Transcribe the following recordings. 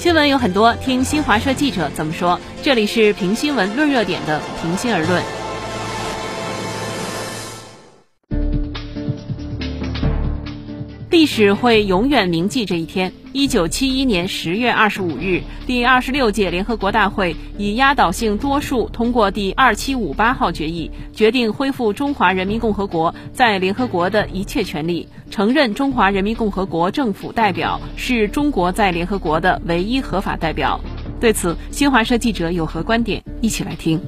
新闻有很多，听新华社记者怎么说。这里是评新闻、论热点的平心而论。历史会永远铭记这一天。一九七一年十月二十五日，第二十六届联合国大会以压倒性多数通过第二七五八号决议，决定恢复中华人民共和国在联合国的一切权利，承认中华人民共和国政府代表是中国在联合国的唯一合法代表。对此，新华社记者有何观点？一起来听。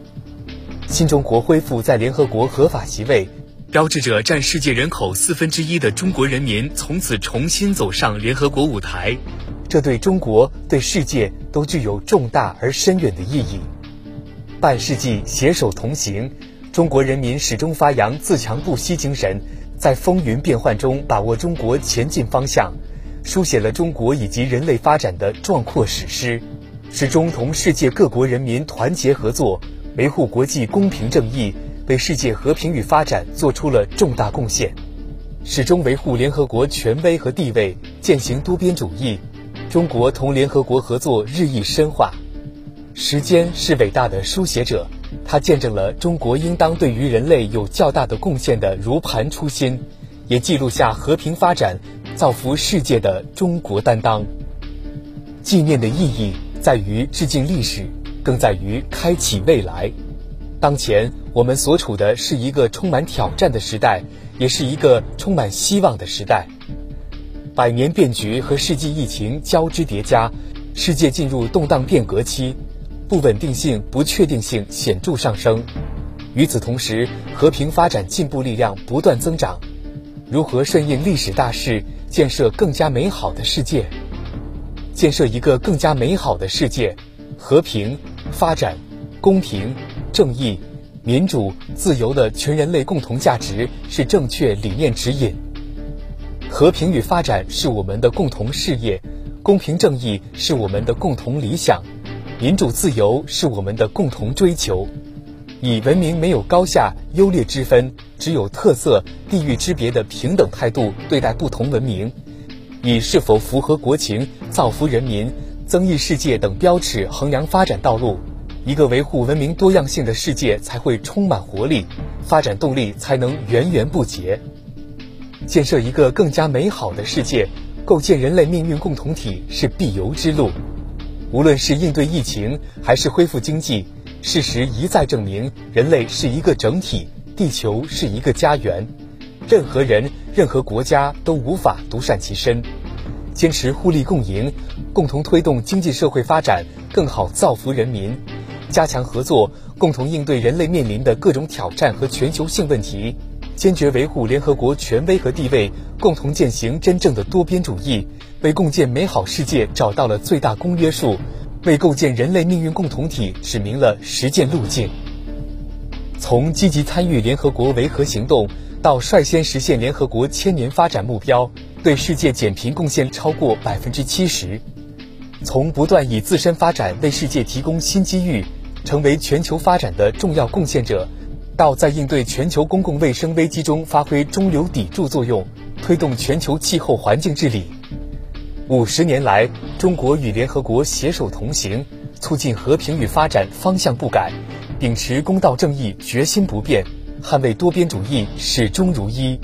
新中国恢复在联合国合法席位。标志着占世界人口四分之一的中国人民从此重新走上联合国舞台，这对中国、对世界都具有重大而深远的意义。半世纪携手同行，中国人民始终发扬自强不息精神，在风云变幻中把握中国前进方向，书写了中国以及人类发展的壮阔史诗，始终同世界各国人民团结合作，维护国际公平正义。为世界和平与发展做出了重大贡献，始终维护联合国权威和地位，践行多边主义。中国同联合国合作日益深化。时间是伟大的书写者，它见证了中国应当对于人类有较大的贡献的如磐初心，也记录下和平发展、造福世界的中国担当。纪念的意义在于致敬历史，更在于开启未来。当前我们所处的是一个充满挑战的时代，也是一个充满希望的时代。百年变局和世纪疫情交织叠加，世界进入动荡变革期，不稳定性、不确定性显著上升。与此同时，和平发展进步力量不断增长。如何顺应历史大势，建设更加美好的世界？建设一个更加美好的世界，和平发展。公平、正义、民主、自由的全人类共同价值是正确理念指引。和平与发展是我们的共同事业，公平正义是我们的共同理想，民主自由是我们的共同追求。以文明没有高下、优劣之分，只有特色、地域之别的平等态度对待不同文明，以是否符合国情、造福人民、增益世界等标尺衡量发展道路。一个维护文明多样性的世界才会充满活力，发展动力才能源源不竭。建设一个更加美好的世界，构建人类命运共同体是必由之路。无论是应对疫情，还是恢复经济，事实一再证明，人类是一个整体，地球是一个家园，任何人、任何国家都无法独善其身。坚持互利共赢，共同推动经济社会发展，更好造福人民。加强合作，共同应对人类面临的各种挑战和全球性问题，坚决维护联合国权威和地位，共同践行真正的多边主义，为共建美好世界找到了最大公约数，为构建人类命运共同体指明了实践路径。从积极参与联合国维和行动，到率先实现联合国千年发展目标，对世界减贫贡献超过百分之七十；从不断以自身发展为世界提供新机遇。成为全球发展的重要贡献者，到在应对全球公共卫生危机中发挥中流砥柱作用，推动全球气候环境治理。五十年来，中国与联合国携手同行，促进和平与发展方向不改，秉持公道正义决心不变，捍卫多边主义始终如一。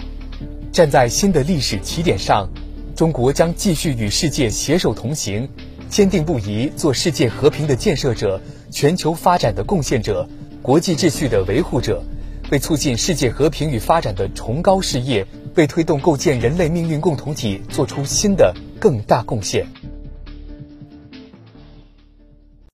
站在新的历史起点上，中国将继续与世界携手同行。坚定不移做世界和平的建设者、全球发展的贡献者、国际秩序的维护者，为促进世界和平与发展的崇高事业，为推动构建人类命运共同体做出新的更大贡献。